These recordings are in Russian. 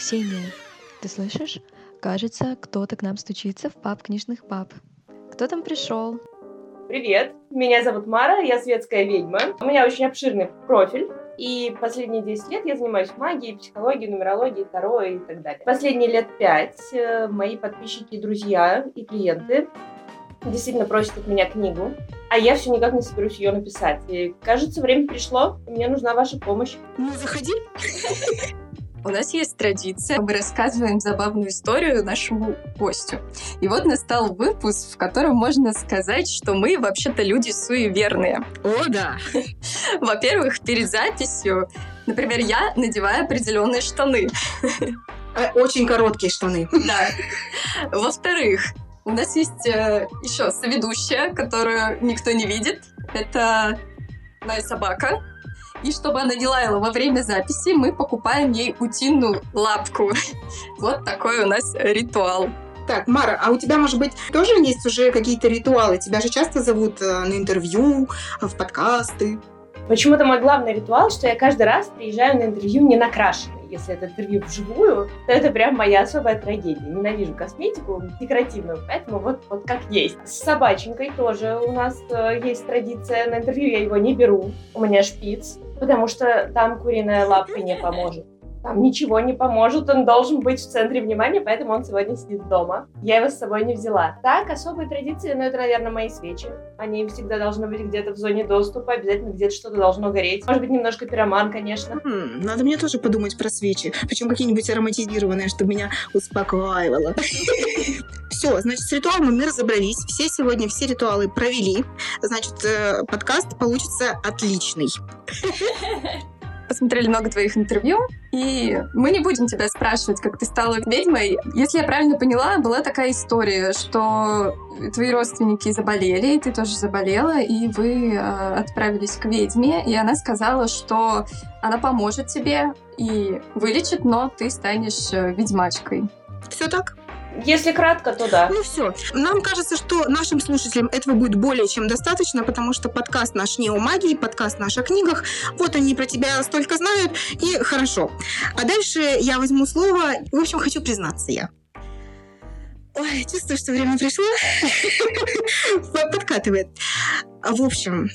Ксения, ты слышишь? Кажется, кто-то к нам стучится в паб книжных паб. Кто там пришел? Привет, меня зовут Мара, я светская ведьма. У меня очень обширный профиль. И последние 10 лет я занимаюсь магией, психологией, нумерологией, таро и так далее. Последние лет 5 э, мои подписчики, друзья и клиенты действительно просят от меня книгу, а я все никак не соберусь ее написать. И кажется, время пришло, и мне нужна ваша помощь. Ну, заходи. У нас есть традиция, мы рассказываем забавную историю нашему гостю. И вот настал выпуск, в котором можно сказать, что мы вообще-то люди суеверные. О, да. Во-первых, перед записью, например, я надеваю определенные штаны. Э, очень короткие штаны. Да. Во-вторых, у нас есть э, еще соведущая, которую никто не видит. Это моя собака. И чтобы она не лаяла во время записи, мы покупаем ей утиную лапку. Вот такой у нас ритуал. Так, Мара, а у тебя, может быть, тоже есть уже какие-то ритуалы? Тебя же часто зовут э, на интервью, в подкасты. Почему-то мой главный ритуал, что я каждый раз приезжаю на интервью не накрашенной. Если это интервью вживую, то это прям моя особая трагедия. Ненавижу косметику декоративную, поэтому вот, вот как есть. С собаченькой тоже у нас э, есть традиция. На интервью я его не беру. У меня шпиц, потому что там куриная лапка не поможет. Там ничего не поможет, он должен быть в центре внимания, поэтому он сегодня сидит дома. Я его с собой не взяла. Так, особые традиции, ну это, наверное, мои свечи. Они всегда должны быть где-то в зоне доступа, обязательно где-то что-то должно гореть. Может быть, немножко пироман, конечно. Хм, надо мне тоже подумать про свечи. Причем какие-нибудь ароматизированные, чтобы меня успокаивало. Все, значит, с ритуалом мы разобрались. Все сегодня все ритуалы провели. Значит, э, подкаст получится отличный посмотрели много твоих интервью, и мы не будем тебя спрашивать, как ты стала ведьмой. Если я правильно поняла, была такая история, что твои родственники заболели, и ты тоже заболела, и вы э, отправились к ведьме, и она сказала, что она поможет тебе и вылечит, но ты станешь э, ведьмачкой. Все так? Если кратко, то да. Ну все. Нам кажется, что нашим слушателям этого будет более чем достаточно, потому что подкаст наш не о магии, подкаст наш о книгах. Вот они про тебя столько знают, и хорошо. А дальше я возьму слово. В общем, хочу признаться я. Ой, чувствую, что время пришло. Подкатывает. В общем,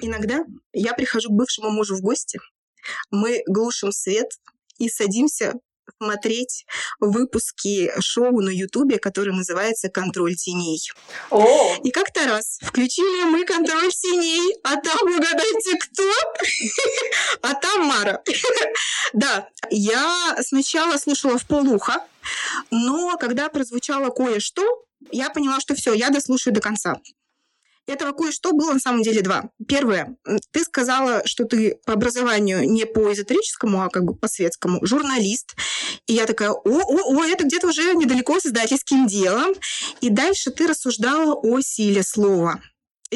иногда я прихожу к бывшему мужу в гости, мы глушим свет и садимся смотреть выпуски шоу на Ютубе, которое называется «Контроль теней». О! И как-то раз включили мы «Контроль теней», а там, угадайте, кто? А там Мара. Да, я сначала слушала в полуха, но когда прозвучало кое-что, я поняла, что все, я дослушаю до конца. Этого кое-что было на самом деле два. Первое. Ты сказала, что ты по образованию не по эзотерическому, а как бы по светскому, журналист. И я такая, о, о, о, это где-то уже недалеко с издательским делом. И дальше ты рассуждала о силе слова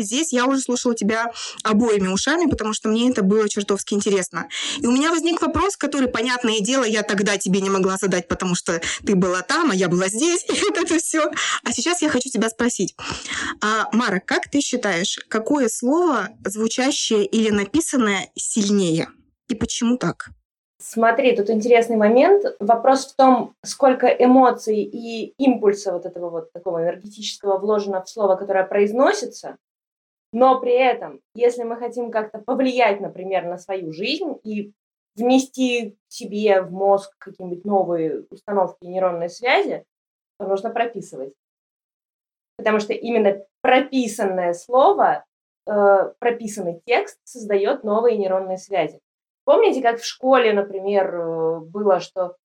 здесь я уже слушала тебя обоими ушами, потому что мне это было чертовски интересно. И у меня возник вопрос, который, понятное дело, я тогда тебе не могла задать, потому что ты была там, а я была здесь, и вот это все. А сейчас я хочу тебя спросить. А, Мара, как ты считаешь, какое слово, звучащее или написанное, сильнее? И почему так? Смотри, тут интересный момент. Вопрос в том, сколько эмоций и импульса вот этого вот такого энергетического вложено в слово, которое произносится, но при этом, если мы хотим как-то повлиять, например, на свою жизнь и внести себе в мозг какие-нибудь новые установки нейронной связи, то нужно прописывать. Потому что именно прописанное слово, э, прописанный текст создает новые нейронные связи. Помните, как в школе, например, э, было, что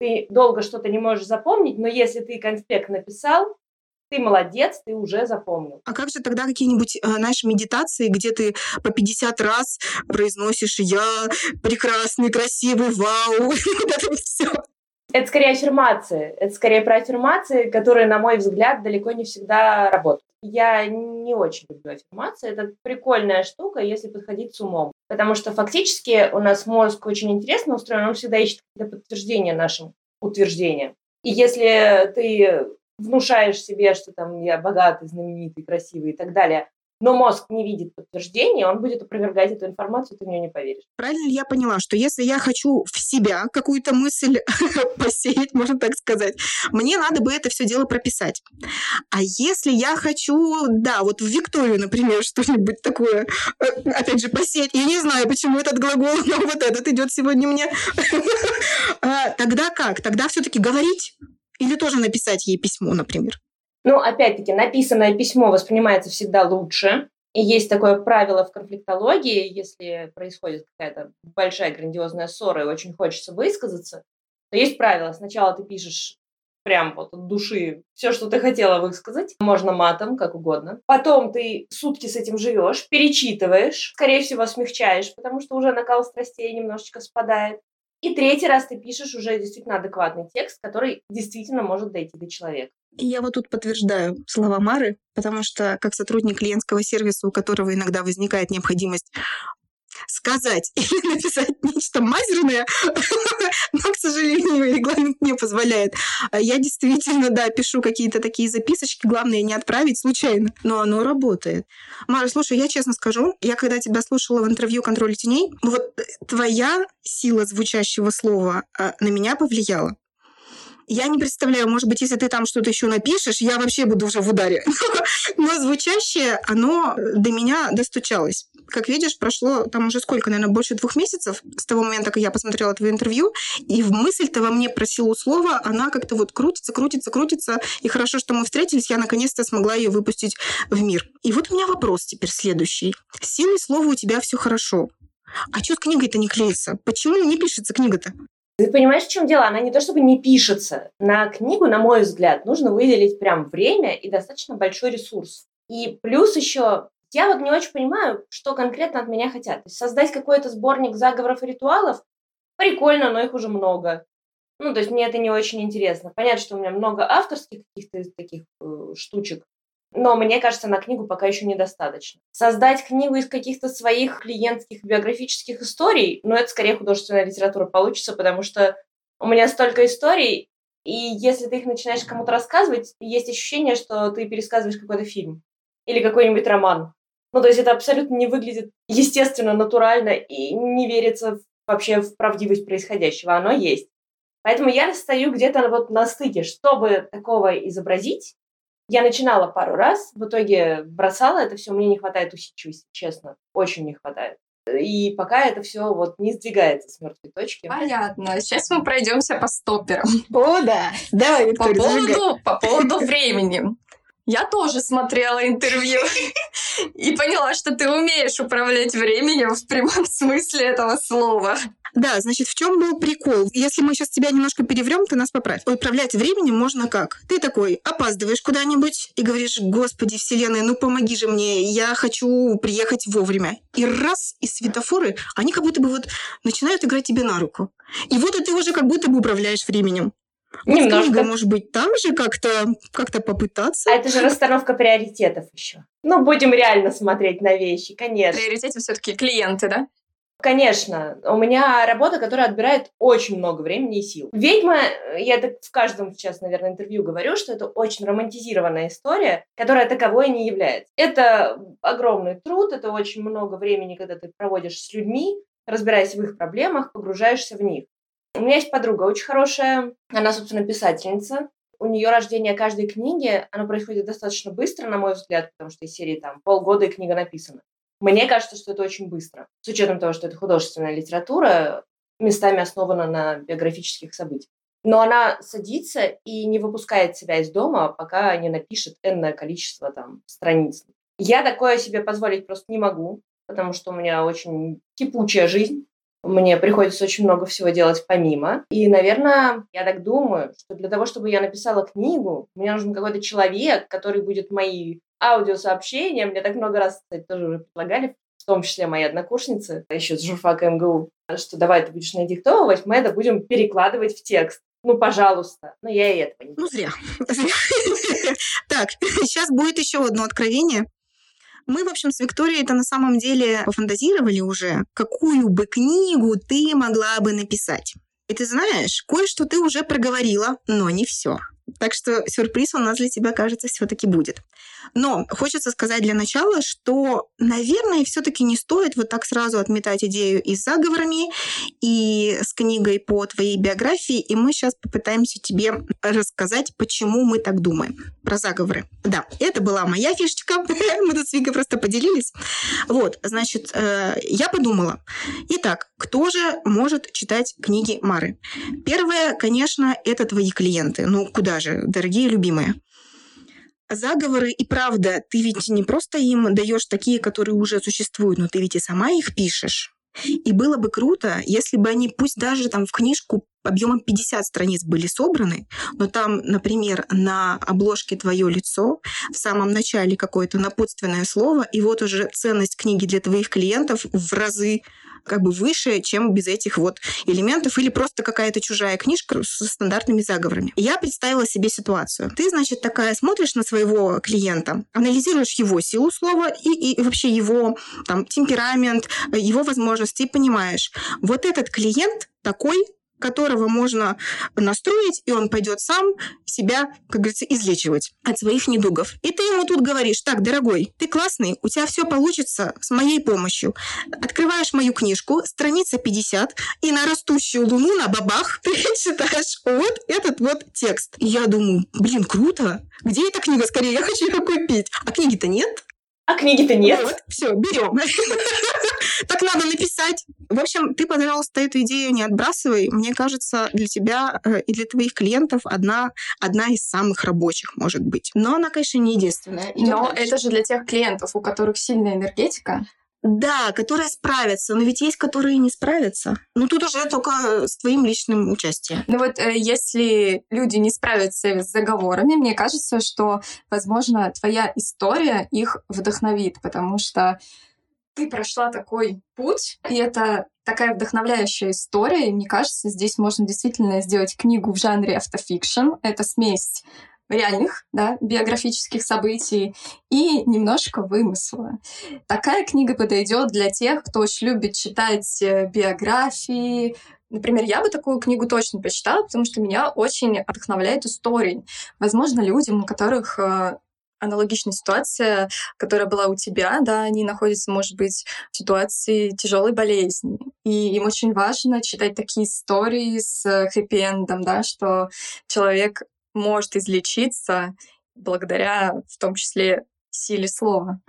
ты долго что-то не можешь запомнить, но если ты конспект написал, ты молодец, ты уже запомнил. А как же тогда какие-нибудь э, наши медитации, где ты по 50 раз произносишь «я прекрасный, красивый, вау», вот это все? Это скорее аффирмации. Это скорее про аффирмации, которые, на мой взгляд, далеко не всегда работают. Я не очень люблю аффирмации. Это прикольная штука, если подходить с умом. Потому что фактически у нас мозг очень интересно устроен, он всегда ищет какие-то подтверждения нашим утверждениям. И если ты внушаешь себе, что там я богатый, знаменитый, красивый и так далее, но мозг не видит подтверждения, он будет опровергать эту информацию, ты в нее не поверишь. Правильно ли я поняла, что если я хочу в себя какую-то мысль посеять, можно так сказать, мне надо бы это все дело прописать. А если я хочу, да, вот в Викторию, например, что-нибудь такое, э, опять же, посеять, я не знаю, почему этот глагол, но вот этот идет сегодня мне, а, тогда как? Тогда все-таки говорить или тоже написать ей письмо, например? Ну, опять-таки, написанное письмо воспринимается всегда лучше. И есть такое правило в конфликтологии, если происходит какая-то большая грандиозная ссора и очень хочется высказаться, то есть правило. Сначала ты пишешь прям вот от души все, что ты хотела высказать. Можно матом, как угодно. Потом ты сутки с этим живешь, перечитываешь, скорее всего, смягчаешь, потому что уже накал страстей немножечко спадает. И третий раз ты пишешь уже действительно адекватный текст, который действительно может дойти до человека. Я вот тут подтверждаю слова Мары, потому что как сотрудник клиентского сервиса, у которого иногда возникает необходимость сказать или написать нечто мазерное, но, к сожалению, регламент не позволяет. Я действительно, да, пишу какие-то такие записочки, главное не отправить случайно, но оно работает. Мара, слушай, я честно скажу, я когда тебя слушала в интервью «Контроль теней», вот твоя сила звучащего слова а, на меня повлияла. Я не представляю, может быть, если ты там что-то еще напишешь, я вообще буду уже в ударе. Но звучащее, оно до меня достучалось. Как видишь, прошло там уже сколько, наверное, больше двух месяцев с того момента, как я посмотрела твое интервью, и в мысль-то во мне про слова, она как-то вот крутится, крутится, крутится, и хорошо, что мы встретились, я наконец-то смогла ее выпустить в мир. И вот у меня вопрос теперь следующий. С силой слова у тебя все хорошо. А что с книгой-то не клеится? Почему не пишется книга-то? Ты понимаешь, в чем дело? Она не то чтобы не пишется. На книгу, на мой взгляд, нужно выделить прям время и достаточно большой ресурс. И плюс еще, я вот не очень понимаю, что конкретно от меня хотят. Создать какой-то сборник заговоров и ритуалов прикольно, но их уже много. Ну, то есть мне это не очень интересно. Понятно, что у меня много авторских каких-то таких э, штучек, но мне кажется, на книгу пока еще недостаточно. Создать книгу из каких-то своих клиентских биографических историй, ну, это скорее художественная литература получится, потому что у меня столько историй, и если ты их начинаешь кому-то рассказывать, есть ощущение, что ты пересказываешь какой-то фильм или какой-нибудь роман. Ну, то есть это абсолютно не выглядит естественно, натурально и не верится вообще в правдивость происходящего. Оно есть. Поэтому я стою где-то вот на стыке, чтобы такого изобразить, я начинала пару раз, в итоге бросала это все, мне не хватает усидчивости, честно, очень не хватает. И пока это все вот не сдвигается с мертвой точки. Понятно. Сейчас мы пройдемся по стоперам. О, да. Давай, Виктория, по поводу, по поводу времени. Я тоже смотрела интервью и поняла, что ты умеешь управлять временем в прямом смысле этого слова. Да, значит, в чем был прикол? Если мы сейчас тебя немножко переврем, ты нас поправь. Управлять временем можно как? Ты такой опаздываешь куда-нибудь и говоришь, господи, вселенная, ну помоги же мне, я хочу приехать вовремя. И раз, и светофоры, они как будто бы вот начинают играть тебе на руку. И вот ты уже как будто бы управляешь временем. Немножко. Книга, может быть, там же как-то как попытаться. А это же расстановка приоритетов еще. Ну, будем реально смотреть на вещи, конечно. В приоритете все-таки клиенты, да? Конечно, у меня работа, которая отбирает очень много времени и сил. Ведьма, я так в каждом сейчас, наверное, интервью говорю, что это очень романтизированная история, которая таковой не является. Это огромный труд, это очень много времени, когда ты проводишь с людьми, разбираясь в их проблемах, погружаешься в них. У меня есть подруга очень хорошая, она, собственно, писательница. У нее рождение каждой книги, оно происходит достаточно быстро, на мой взгляд, потому что из серии там полгода и книга написана. Мне кажется, что это очень быстро. С учетом того, что это художественная литература, местами основана на биографических событиях. Но она садится и не выпускает себя из дома, пока не напишет энное количество там страниц. Я такое себе позволить просто не могу, потому что у меня очень кипучая жизнь. Мне приходится очень много всего делать помимо. И, наверное, я так думаю, что для того, чтобы я написала книгу, мне нужен какой-то человек, который будет мои аудиосообщения. Мне так много раз, кстати, тоже уже предлагали, в том числе мои однокурсницы, еще с журфака МГУ, что давай ты будешь надиктовывать, мы это будем перекладывать в текст. Ну, пожалуйста. Но я и этого не Ну, зря. Так, сейчас будет еще одно откровение. Мы, в общем, с Викторией это на самом деле пофантазировали уже, какую бы книгу ты могла бы написать. И ты знаешь, кое-что ты уже проговорила, но не все. Так что сюрприз у нас для тебя, кажется, все-таки будет. Но хочется сказать для начала, что, наверное, все-таки не стоит вот так сразу отметать идею и с заговорами, и с книгой по твоей биографии. И мы сейчас попытаемся тебе рассказать, почему мы так думаем про заговоры. Да, это была моя фишечка. Мы тут с Викой просто поделились. Вот, значит, э, я подумала. Итак, кто же может читать книги Мары? Первое, конечно, это твои клиенты. Ну, куда же, дорогие любимые? Заговоры и правда, ты ведь не просто им даешь такие, которые уже существуют, но ты ведь и сама их пишешь. И было бы круто, если бы они, пусть даже там в книжку объемом 50 страниц были собраны, но там, например, на обложке твое лицо, в самом начале какое-то напутственное слово, и вот уже ценность книги для твоих клиентов в разы как бы выше, чем без этих вот элементов, или просто какая-то чужая книжка со стандартными заговорами. Я представила себе ситуацию. Ты, значит, такая смотришь на своего клиента, анализируешь его силу слова и, и вообще его там, темперамент, его возможности, и понимаешь, вот этот клиент такой, которого можно настроить, и он пойдет сам себя, как говорится, излечивать от своих недугов. И ты ему тут говоришь, так, дорогой, ты классный, у тебя все получится с моей помощью. Открываешь мою книжку, страница 50, и на растущую луну на бабах ты читаешь вот этот вот текст. И я думаю, блин, круто. Где эта книга? Скорее, я хочу ее купить. А книги-то нет. А книги-то нет. Вот, все, берем. Так надо написать. В общем, ты, пожалуйста, эту идею не отбрасывай. Мне кажется, для тебя э, и для твоих клиентов одна, одна из самых рабочих, может быть. Но она, конечно, не единственная. Но это же для тех клиентов, у которых сильная энергетика. Да, которые справятся, но ведь есть, которые не справятся. Ну, тут уже только с твоим личным участием. Ну вот, э, если люди не справятся с заговорами, мне кажется, что, возможно, твоя история их вдохновит, потому что ты прошла такой путь, и это такая вдохновляющая история. И мне кажется, здесь можно действительно сделать книгу в жанре автофикшн. Это смесь реальных, да, биографических событий и немножко вымысла. Такая книга подойдет для тех, кто очень любит читать э, биографии, Например, я бы такую книгу точно почитала, потому что меня очень вдохновляет истории. Возможно, людям, у которых э, аналогичная ситуация, которая была у тебя, да, они находятся, может быть, в ситуации тяжелой болезни. И им очень важно читать такие истории с хэппи-эндом, да, что человек может излечиться благодаря в том числе силе слова.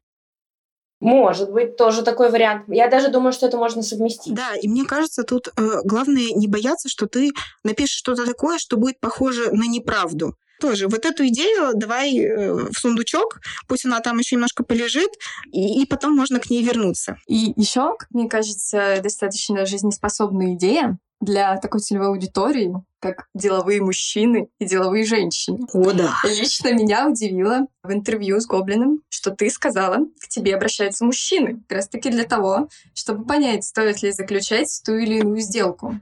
Может быть, тоже такой вариант. Я даже думаю, что это можно совместить. Да, и мне кажется, тут э, главное не бояться, что ты напишешь что-то такое, что будет похоже на неправду. Тоже вот эту идею давай э, в сундучок, пусть она там еще немножко полежит, и, и потом можно к ней вернуться. И еще, мне кажется, достаточно жизнеспособная идея для такой целевой аудитории, как деловые мужчины и деловые женщины. О, да. Лично меня удивило в интервью с Гоблином, что ты сказала, к тебе обращаются мужчины, как раз таки для того, чтобы понять, стоит ли заключать ту или иную сделку.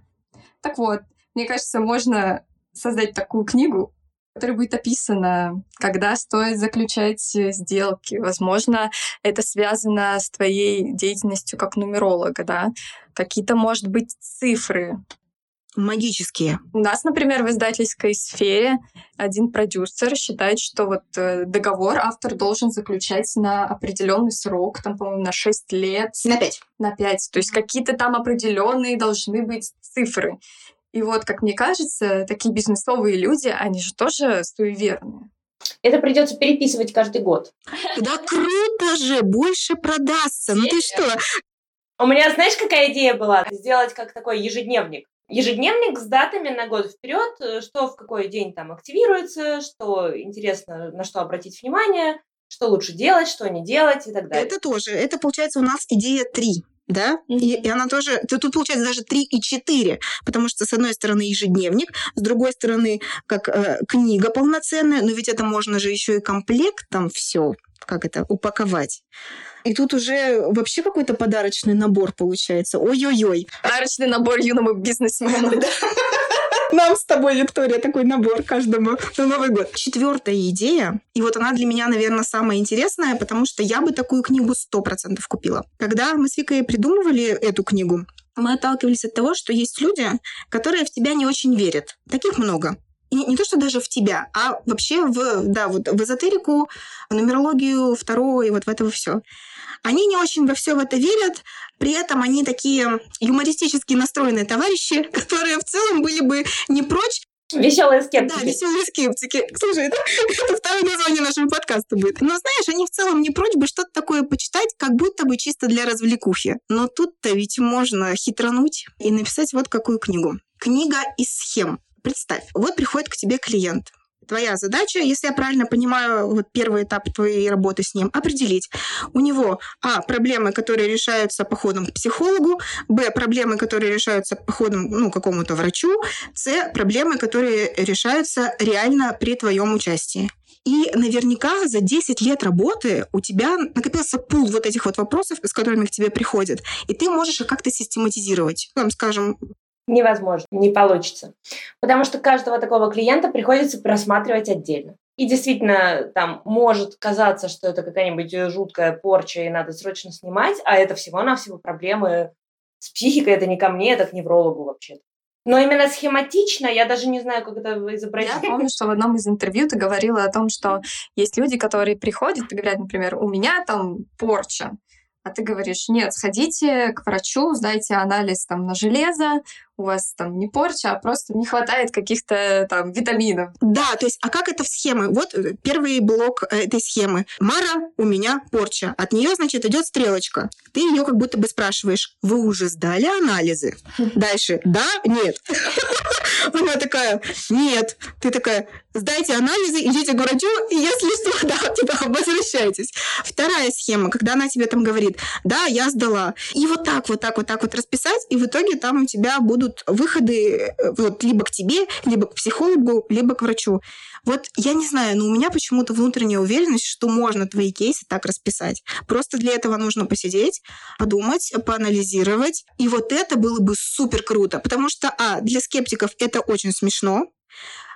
Так вот, мне кажется, можно создать такую книгу, которой будет описано, когда стоит заключать э, сделки. Возможно, это связано с твоей деятельностью как нумеролога, да? Какие-то, может быть, цифры, магические. У нас, например, в издательской сфере один продюсер считает, что вот э, договор автор должен заключать на определенный срок, там, по-моему, на 6 лет. На 5. На 5. То есть какие-то там определенные должны быть цифры. И вот, как мне кажется, такие бизнесовые люди, они же тоже суеверные. Это придется переписывать каждый год. Да круто же, больше продастся. Ну ты что? У меня, знаешь, какая идея была? Сделать как такой ежедневник. Ежедневник с датами на год вперед, э, что в какой день там активируется, что интересно, на что обратить внимание, что лучше делать, что не делать и так далее. Это тоже. Это получается у нас идея 3 да, mm-hmm. и, и она тоже, то тут получается даже 3 и 4, потому что с одной стороны ежедневник, с другой стороны как э, книга полноценная, но ведь это можно же еще и комплект там все, как это, упаковать. И тут уже вообще какой-то подарочный набор получается. Ой-ой-ой. Подарочный набор юному бизнесмену, да. Нам с тобой, Виктория, такой набор каждому на Новый год. Четвертая идея, и вот она для меня, наверное, самая интересная, потому что я бы такую книгу сто процентов купила. Когда мы с Викой придумывали эту книгу, мы отталкивались от того, что есть люди, которые в тебя не очень верят. Таких много. И не то, что даже в тебя, а вообще в, да, вот в эзотерику, в нумерологию, второе, и вот в это все. Они не очень во все в это верят, при этом они такие юмористически настроенные товарищи, которые в целом были бы не прочь Веселые скептики. Да, веселые скептики. Слушай, это, это второе название нашего подкаста будет. Но знаешь, они в целом не прочь бы что-то такое почитать, как будто бы чисто для развлекухи. Но тут-то ведь можно хитрануть и написать вот какую книгу. Книга из схем. Представь, вот приходит к тебе клиент твоя задача, если я правильно понимаю, вот первый этап твоей работы с ним, определить. У него, а, проблемы, которые решаются походом к психологу, б, проблемы, которые решаются походом, ну, какому-то врачу, с, проблемы, которые решаются реально при твоем участии. И наверняка за 10 лет работы у тебя накопился пул вот этих вот вопросов, с которыми к тебе приходят, и ты можешь их как-то систематизировать. Там, скажем, невозможно, не получится. Потому что каждого такого клиента приходится просматривать отдельно. И действительно, там может казаться, что это какая-нибудь жуткая порча, и надо срочно снимать, а это всего-навсего проблемы с психикой, это не ко мне, это к неврологу вообще-то. Но именно схематично, я даже не знаю, как это изобразить. Я помню, что в одном из интервью ты говорила о том, что есть люди, которые приходят и говорят, например, у меня там порча. А ты говоришь, нет, сходите к врачу, сдайте анализ там на железо, у вас там не порча, а просто не хватает каких-то там витаминов. Да, то есть, а как это в схемы? Вот э, первый блок э, этой схемы. Мара, у меня порча. От нее, значит, идет стрелочка. Ты ее как будто бы спрашиваешь, вы уже сдали анализы? Дальше, да, нет. Она такая, нет. Ты такая, сдайте анализы, идите к врачу, и если что, да, типа, возвращайтесь. Вторая схема, когда она тебе там говорит, да, я сдала. И вот так, вот так, вот так вот расписать, и в итоге там у тебя будут будут выходы э, вот, либо к тебе, либо к психологу, либо к врачу. Вот я не знаю, но у меня почему-то внутренняя уверенность, что можно твои кейсы так расписать. Просто для этого нужно посидеть, подумать, поанализировать. И вот это было бы супер круто. Потому что, а, для скептиков это очень смешно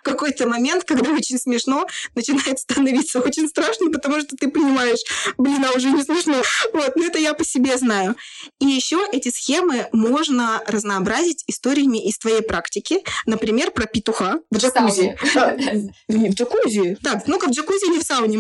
какой-то момент, когда очень смешно, начинает становиться очень страшно, потому что ты понимаешь, блин, а уже не смешно. Вот, но это я по себе знаю. И еще эти схемы можно разнообразить историями из твоей практики. Например, про петуха в джакузи. А, в джакузи. Так, ну-ка, в джакузи или в сауне,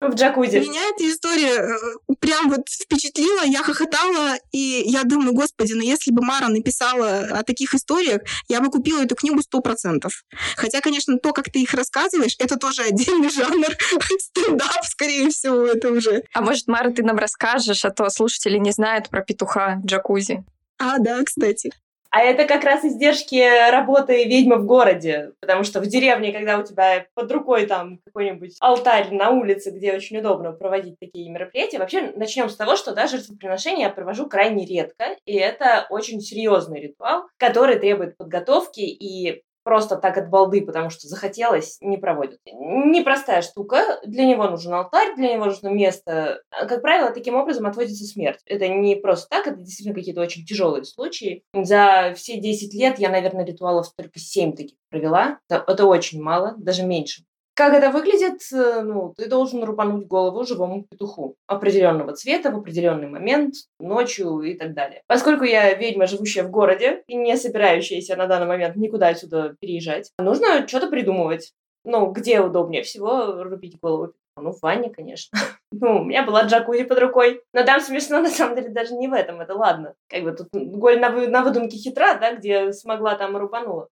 в джакузи. Меня эта история э, прям вот впечатлила, я хохотала, и я думаю, господи, ну если бы Мара написала о таких историях, я бы купила эту книгу сто процентов. Хотя, конечно, то, как ты их рассказываешь, это тоже отдельный жанр стендап, скорее всего, это уже. А может, Мара, ты нам расскажешь, а то слушатели не знают про петуха в джакузи. А, да, кстати. А это как раз издержки работы ведьмы в городе, потому что в деревне, когда у тебя под рукой там какой-нибудь алтарь на улице, где очень удобно проводить такие мероприятия, вообще начнем с того, что да, жертвоприношение я провожу крайне редко, и это очень серьезный ритуал, который требует подготовки и просто так от балды, потому что захотелось, не проводят. Непростая штука. Для него нужен алтарь, для него нужно место. Как правило, таким образом отводится смерть. Это не просто так, это действительно какие-то очень тяжелые случаи. За все 10 лет я, наверное, ритуалов только 7 таких провела. Это, это очень мало, даже меньше. Как это выглядит? Э, ну, ты должен рубануть голову живому петуху определенного цвета в определенный момент, ночью и так далее. Поскольку я ведьма, живущая в городе и не собирающаяся на данный момент никуда отсюда переезжать, нужно что-то придумывать. Ну, где удобнее всего рубить голову ну, в ванне, конечно. Ну, у меня была джакузи под рукой. Но там смешно, на самом деле, даже не в этом, это ладно. Как бы тут голь на, вы, на выдумке хитра, да, где смогла, там и рубанула.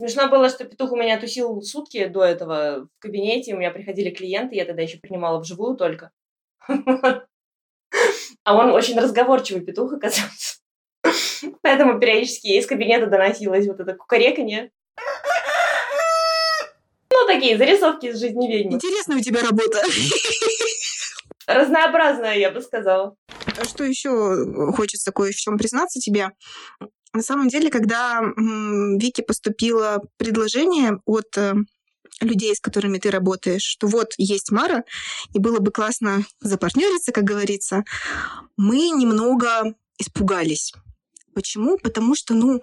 Смешно было, что петух у меня тусил сутки до этого в кабинете, у меня приходили клиенты, я тогда еще принимала вживую только. А он очень разговорчивый петух оказался. Поэтому периодически из кабинета доносилось вот это кукареканье. Ну, такие зарисовки из жизни ведьмы. Интересная у тебя работа. Разнообразная, я бы сказала. А что еще хочется кое в чем признаться тебе? На самом деле, когда Вики поступило предложение от э, людей, с которыми ты работаешь, что вот есть Мара, и было бы классно запартнериться, как говорится, мы немного испугались. Почему? Потому что, ну,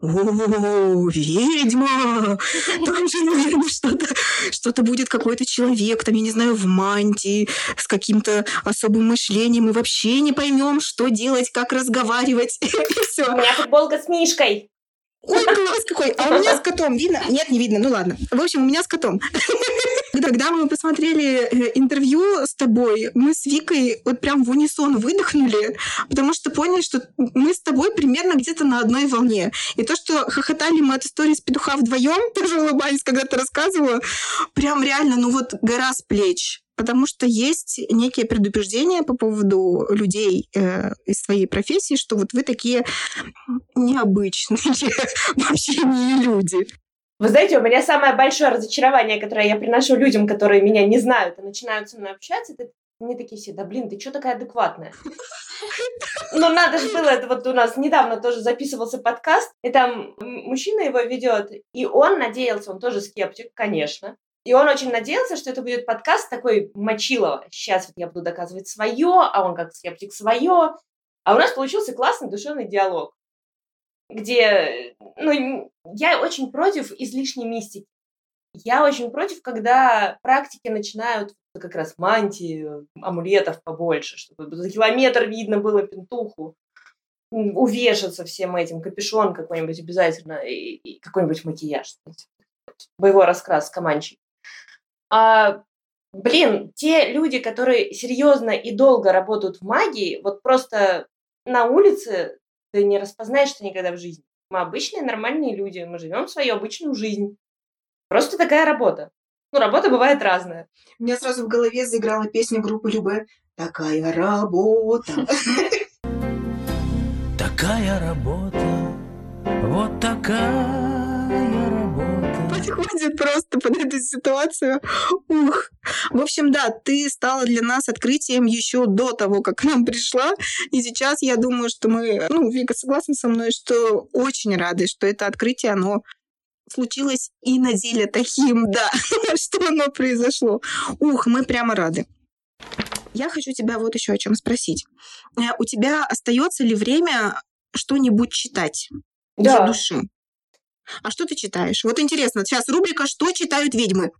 о, ведьма! Там же, наверное, что-то что будет какой-то человек, там, я не знаю, в мантии, с каким-то особым мышлением. Мы вообще не поймем, что делать, как разговаривать. И все. У меня футболка с Мишкой. Ой, класс какой! А у меня с котом видно? Нет, не видно. Ну ладно. В общем, у меня с котом. Когда мы посмотрели э, интервью с тобой, мы с Викой вот прям в унисон выдохнули, потому что поняли, что мы с тобой примерно где-то на одной волне. И то, что хохотали мы от истории с петуха вдвоем, тоже улыбались, когда ты рассказывала, прям реально, ну вот гора с плеч потому что есть некие предубеждения по поводу людей э, из своей профессии, что вот вы такие необычные вообще не люди. Вы знаете, у меня самое большое разочарование, которое я приношу людям, которые меня не знают и начинают со мной общаться, это мне такие все, да блин, ты что такая адекватная? Ну, надо же было, это вот у нас недавно тоже записывался подкаст, и там мужчина его ведет, и он надеялся, он тоже скептик, конечно, и он очень надеялся, что это будет подкаст такой мочилова. Сейчас вот я буду доказывать свое, а он как скептик свое. А у нас получился классный душевный диалог, где, ну, я очень против излишней мистики. Я очень против, когда практики начинают как раз мантии, амулетов побольше, чтобы за километр видно было пентуху, увешаться всем этим, капюшон какой-нибудь обязательно и, и какой-нибудь макияж. Боевой раскрас, команчик. А, блин, те люди, которые серьезно и долго работают в магии, вот просто на улице ты не распознаешь что никогда в жизни. Мы обычные нормальные люди, мы живем свою обычную жизнь. Просто такая работа. Ну, работа бывает разная. У меня сразу в голове заиграла песня группы Любе «Такая работа». Такая работа, вот такая подходит просто под эту ситуацию. Ух. В общем, да, ты стала для нас открытием еще до того, как к нам пришла. И сейчас я думаю, что мы, ну, Вика согласна со мной, что очень рады, что это открытие, оно случилось и на деле таким, да, что оно произошло. Ух, мы прямо рады. Я хочу тебя вот еще о чем спросить. Э, у тебя остается ли время что-нибудь читать да. для души? А что ты читаешь? Вот интересно, сейчас рубрика «Что читают ведьмы?»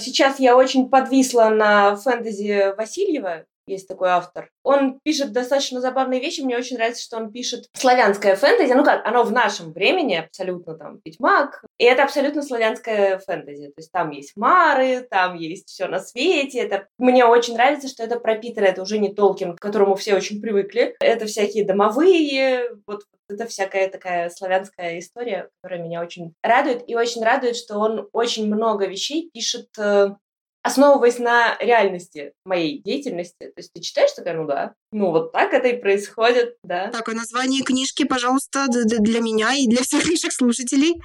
Сейчас я очень подвисла на фэнтези Васильева есть такой автор. Он пишет достаточно забавные вещи. Мне очень нравится, что он пишет славянское фэнтези. Ну как, оно в нашем времени абсолютно там Ведьмак. И это абсолютно славянское фэнтези. То есть там есть Мары, там есть все на свете. Это мне очень нравится, что это пропитано. Это уже не Толкин, к которому все очень привыкли. Это всякие домовые, вот это всякая такая славянская история, которая меня очень радует. И очень радует, что он очень много вещей пишет э, основываясь на реальности моей деятельности. То есть ты читаешь такая, ну да, ну вот так это и происходит, да. Так, а название книжки, пожалуйста, для меня и для всех наших слушателей.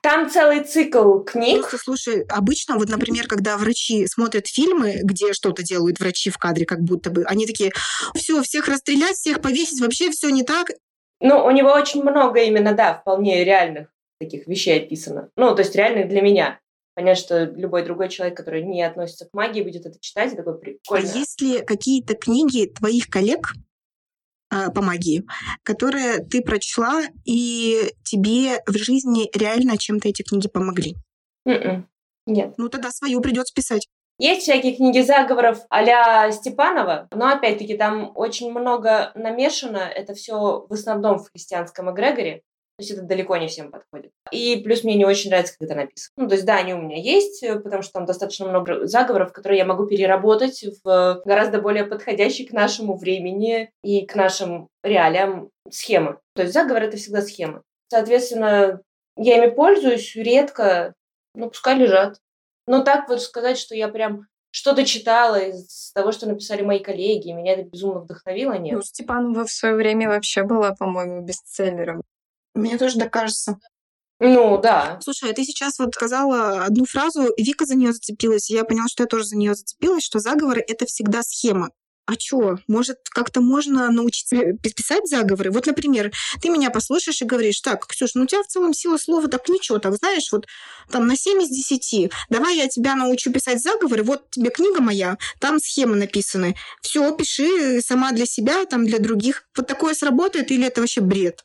Там целый цикл книг. Просто, слушай, обычно, вот, например, когда врачи смотрят фильмы, где что-то делают врачи в кадре, как будто бы, они такие, все, всех расстрелять, всех повесить, вообще все не так. Ну, у него очень много именно, да, вполне реальных таких вещей описано. Ну, то есть реальных для меня понять, что любой другой человек, который не относится к магии, будет это читать, и такой прикольно. А есть ли какие-то книги твоих коллег э, по магии, которые ты прочла, и тебе в жизни реально чем-то эти книги помогли? Mm-mm. М-м. Нет. Ну тогда свою придется писать. Есть всякие книги заговоров а Степанова, но опять-таки там очень много намешано. Это все в основном в христианском эгрегоре. То есть это далеко не всем подходит. И плюс мне не очень нравится, как это написано. Ну, то есть да, они у меня есть, э, потому что там достаточно много заговоров, которые я могу переработать в гораздо более подходящие к нашему времени и к нашим реалиям схемы. То есть заговор — это всегда схема. Соответственно, я ими пользуюсь редко, ну, пускай лежат. Но так вот сказать, что я прям что-то читала из того, что написали мои коллеги, и меня это безумно вдохновило, нет. Ну, Степанова в свое время вообще была, по-моему, бестселлером. Мне тоже так кажется. Ну, да. Слушай, а ты сейчас вот сказала одну фразу, и Вика за нее зацепилась, и я поняла, что я тоже за нее зацепилась, что заговоры — это всегда схема. А чё, может, как-то можно научиться писать заговоры? Вот, например, ты меня послушаешь и говоришь, так, Ксюш, ну у тебя в целом сила слова так ничего, так знаешь, вот там на 7 из 10, давай я тебя научу писать заговоры, вот тебе книга моя, там схемы написаны. Все, пиши сама для себя, там для других. Вот такое сработает или это вообще бред?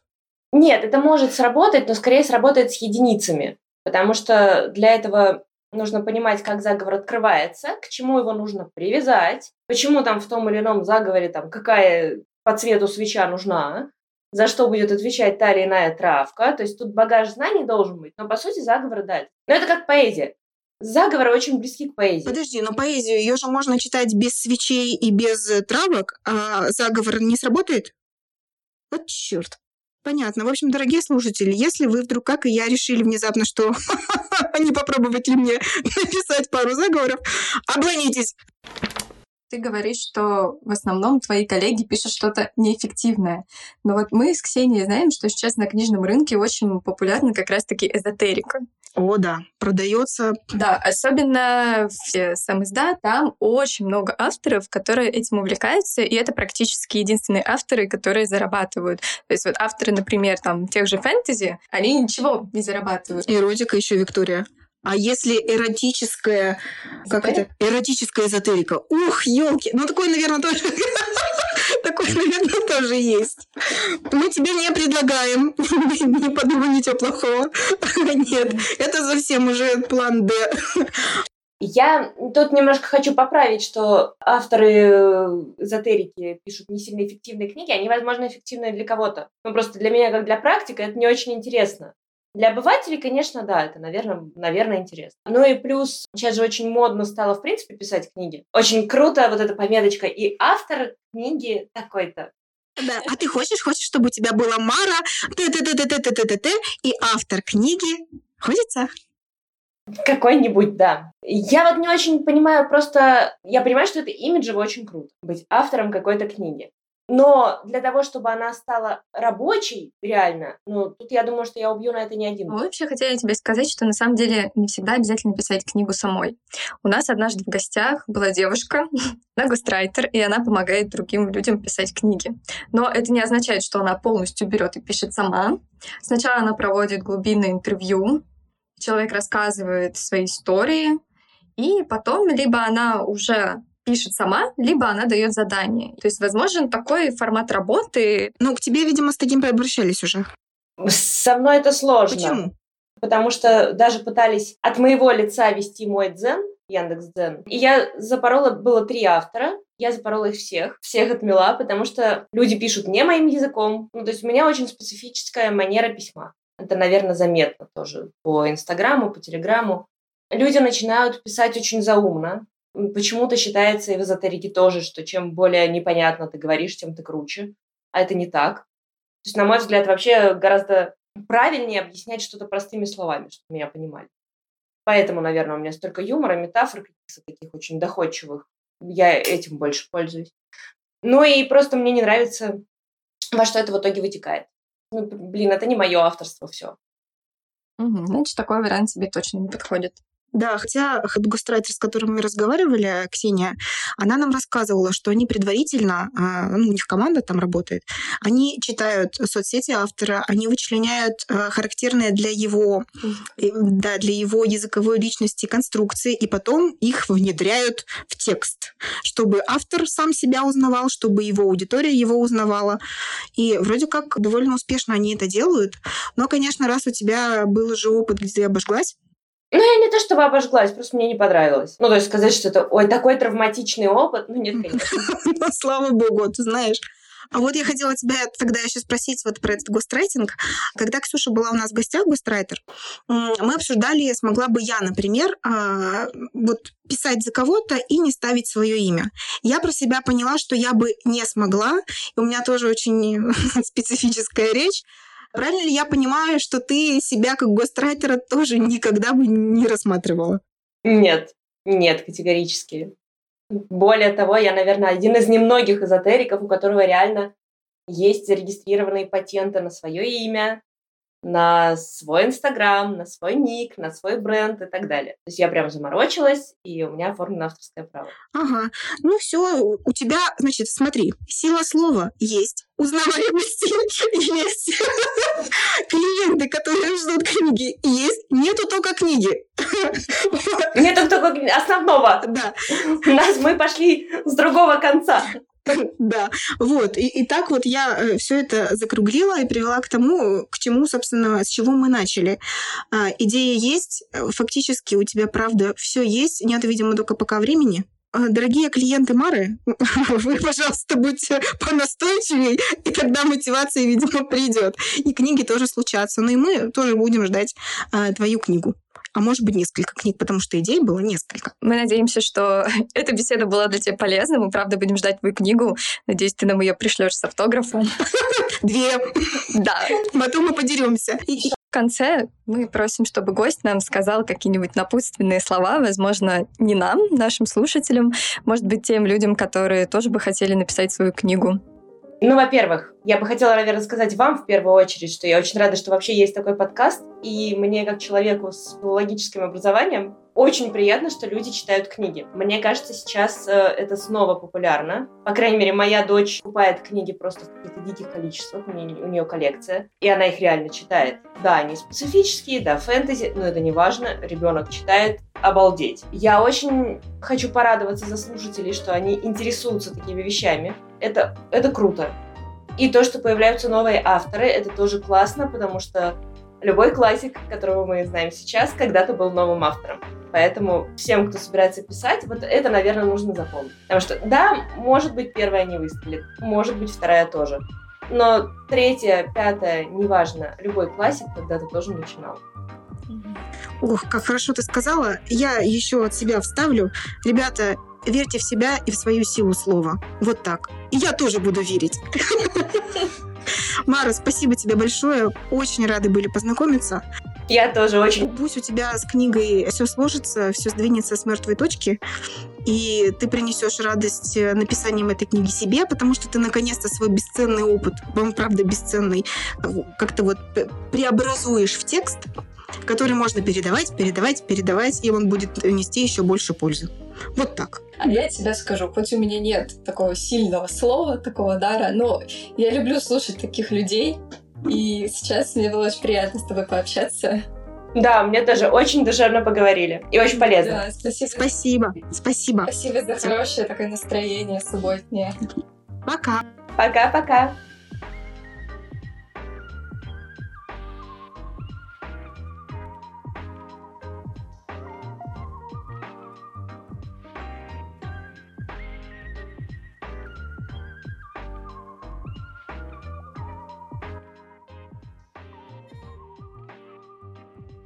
Нет, это может сработать, но скорее сработает с единицами, потому что для этого нужно понимать, как заговор открывается, к чему его нужно привязать, почему там в том или ином заговоре там какая по цвету свеча нужна. за что будет отвечать та или иная травка. То есть тут багаж знаний должен быть, но по сути заговор да. Но это как поэзия. Заговоры очень близки к поэзии. Подожди, но поэзию ее же можно читать без свечей и без травок, а заговор не сработает? Вот черт. Понятно. В общем, дорогие слушатели, если вы вдруг, как и я, решили внезапно, что не попробовать ли мне написать пару заговоров, обманитесь. Ты говоришь, что в основном твои коллеги пишут что-то неэффективное. Но вот мы с Ксенией знаем, что сейчас на книжном рынке очень популярна как раз-таки эзотерика. О, да, продается. Да, особенно в сам издат, там очень много авторов, которые этим увлекаются, и это практически единственные авторы, которые зарабатывают. То есть вот авторы, например, там тех же фэнтези, они ничего не зарабатывают. Эротика еще, Виктория. А если эротическая, как это, эротическая эзотерика? Ух, елки, ну такой, наверное, тоже, такой, наверное, тоже есть. Мы тебе не предлагаем, не подумай ничего плохого. Нет, это совсем уже план Д. Я тут немножко хочу поправить, что авторы эзотерики пишут не сильно эффективные книги, они, возможно, эффективны для кого-то. Но просто для меня, как для практика, это не очень интересно. Для обывателей, конечно, да, это, наверное, наверное, интересно. Ну и плюс, сейчас же очень модно стало, в принципе, писать книги. Очень круто вот эта пометочка. И автор книги такой-то. Да, а ты хочешь, хочешь, чтобы у тебя была Мара, т т т т т т т т и автор книги. Хочется? Какой-нибудь, да. Я вот не очень понимаю, просто я понимаю, что это имиджево очень круто, быть автором какой-то книги. Но для того, чтобы она стала рабочей, реально, ну, тут я думаю, что я убью на это не один. Мы вообще хотели тебе сказать, что на самом деле не всегда обязательно писать книгу самой. У нас однажды в гостях была девушка, она гострайтер, и она помогает другим людям писать книги. Но это не означает, что она полностью берет и пишет сама. Сначала она проводит глубинное интервью, человек рассказывает свои истории, и потом либо она уже пишет сама, либо она дает задание. То есть возможен такой формат работы. Ну, к тебе, видимо, с таким обращались уже. Со мной это сложно. Почему? Потому что даже пытались от моего лица вести мой дзен, Яндекс Дзен. И я запорола, было три автора, я запорола их всех, всех отмела, потому что люди пишут не моим языком. Ну, то есть у меня очень специфическая манера письма. Это, наверное, заметно тоже по Инстаграму, по Телеграму. Люди начинают писать очень заумно, Почему-то считается и в эзотерике тоже, что чем более непонятно ты говоришь, тем ты круче. А это не так. То есть, на мой взгляд, вообще гораздо правильнее объяснять что-то простыми словами, чтобы меня понимали. Поэтому, наверное, у меня столько юмора, метафор каких-то таких очень доходчивых. Я этим больше пользуюсь. Ну и просто мне не нравится, во что это в итоге вытекает. Ну, блин, это не мое авторство, все. Угу, значит, такой вариант тебе точно не подходит. Да, хотя гострайтер, с которым мы разговаривали, Ксения, она нам рассказывала, что они предварительно, а, ну, у них команда там работает, они читают соцсети автора, они вычленяют а, характерные для его, да, для его языковой личности конструкции, и потом их внедряют в текст, чтобы автор сам себя узнавал, чтобы его аудитория его узнавала. И вроде как довольно успешно они это делают. Но, конечно, раз у тебя был уже опыт, где ты обожглась, ну, я не то чтобы обожглась, просто мне не понравилось. Ну, то есть сказать, что это, ой, такой травматичный опыт, ну, нет, конечно. Слава богу, ты знаешь. А вот я хотела тебя тогда еще спросить вот про этот гострайтинг. Когда Ксюша была у нас в гостях, гострайтер, мы обсуждали, смогла бы я, например, а, вот писать за кого-то и не ставить свое имя. Я про себя поняла, что я бы не смогла, и у меня тоже очень специфическая речь, Правильно ли я понимаю, что ты себя как гострайтера тоже никогда бы не рассматривала? Нет, нет, категорически. Более того, я, наверное, один из немногих эзотериков, у которого реально есть зарегистрированные патенты на свое имя, на свой Инстаграм, на свой ник, на свой бренд и так далее. То есть я прям заморочилась, и у меня оформлено авторское право. Ага. Ну все, у тебя, значит, смотри, сила слова есть, узнаваемости есть, клиенты, которые ждут книги, есть, нету только книги. Нету только основного. Да. Нас мы пошли с другого конца. Да, вот. И, так вот я э, все это закруглила и привела к тому, к чему, собственно, с чего мы начали. А, идея есть, э, фактически у тебя, правда, все есть, нет, видимо, только пока времени. э, дорогие клиенты Мары, вы, пожалуйста, будьте понастойчивее, и тогда мотивация, видимо, придет. И книги тоже случатся. Ну и мы тоже будем ждать э, твою книгу а может быть несколько книг, потому что идей было несколько. Мы надеемся, что эта беседа была для тебя полезна. Мы, правда, будем ждать твою книгу. Надеюсь, ты нам ее пришлешь с автографом. Две. Да. Потом мы подеремся. В конце мы просим, чтобы гость нам сказал какие-нибудь напутственные слова, возможно, не нам, нашим слушателям, может быть, тем людям, которые тоже бы хотели написать свою книгу. Ну, во-первых, я бы хотела, наверное, сказать вам в первую очередь, что я очень рада, что вообще есть такой подкаст, и мне, как человеку с филологическим образованием, очень приятно, что люди читают книги. Мне кажется, сейчас э, это снова популярно. По крайней мере, моя дочь покупает книги просто в каких-то диких количествах, у нее, у нее коллекция, и она их реально читает. Да, они специфические, да, фэнтези, но это не важно, ребенок читает, обалдеть. Я очень хочу порадоваться за слушателей, что они интересуются такими вещами. Это, это круто. И то, что появляются новые авторы, это тоже классно, потому что любой классик, которого мы знаем сейчас, когда-то был новым автором. Поэтому всем, кто собирается писать, вот это, наверное, нужно запомнить. Потому что, да, может быть, первая не выстрелит, может быть, вторая тоже. Но третья, пятая, неважно, любой классик когда-то тоже начинал. Ох, как хорошо ты сказала. Я еще от себя вставлю. Ребята, верьте в себя и в свою силу слова. Вот так. И я тоже буду верить. Мара, спасибо тебе большое. Очень рады были познакомиться. Я тоже очень. Пусть у тебя с книгой все сложится, все сдвинется с мертвой точки, и ты принесешь радость написанием этой книги себе, потому что ты наконец-то свой бесценный опыт, он правда бесценный, как-то вот преобразуешь в текст, который можно передавать, передавать, передавать, и он будет нести еще больше пользы. Вот так. А я тебе скажу, хоть у меня нет такого сильного слова, такого дара, но я люблю слушать таких людей, и сейчас мне было очень приятно с тобой пообщаться. Да, мне тоже очень душевно поговорили. И очень полезно. Да, спасибо. Спасибо. Спасибо. Спасибо за хорошее такое настроение субботнее. Пока. Пока-пока.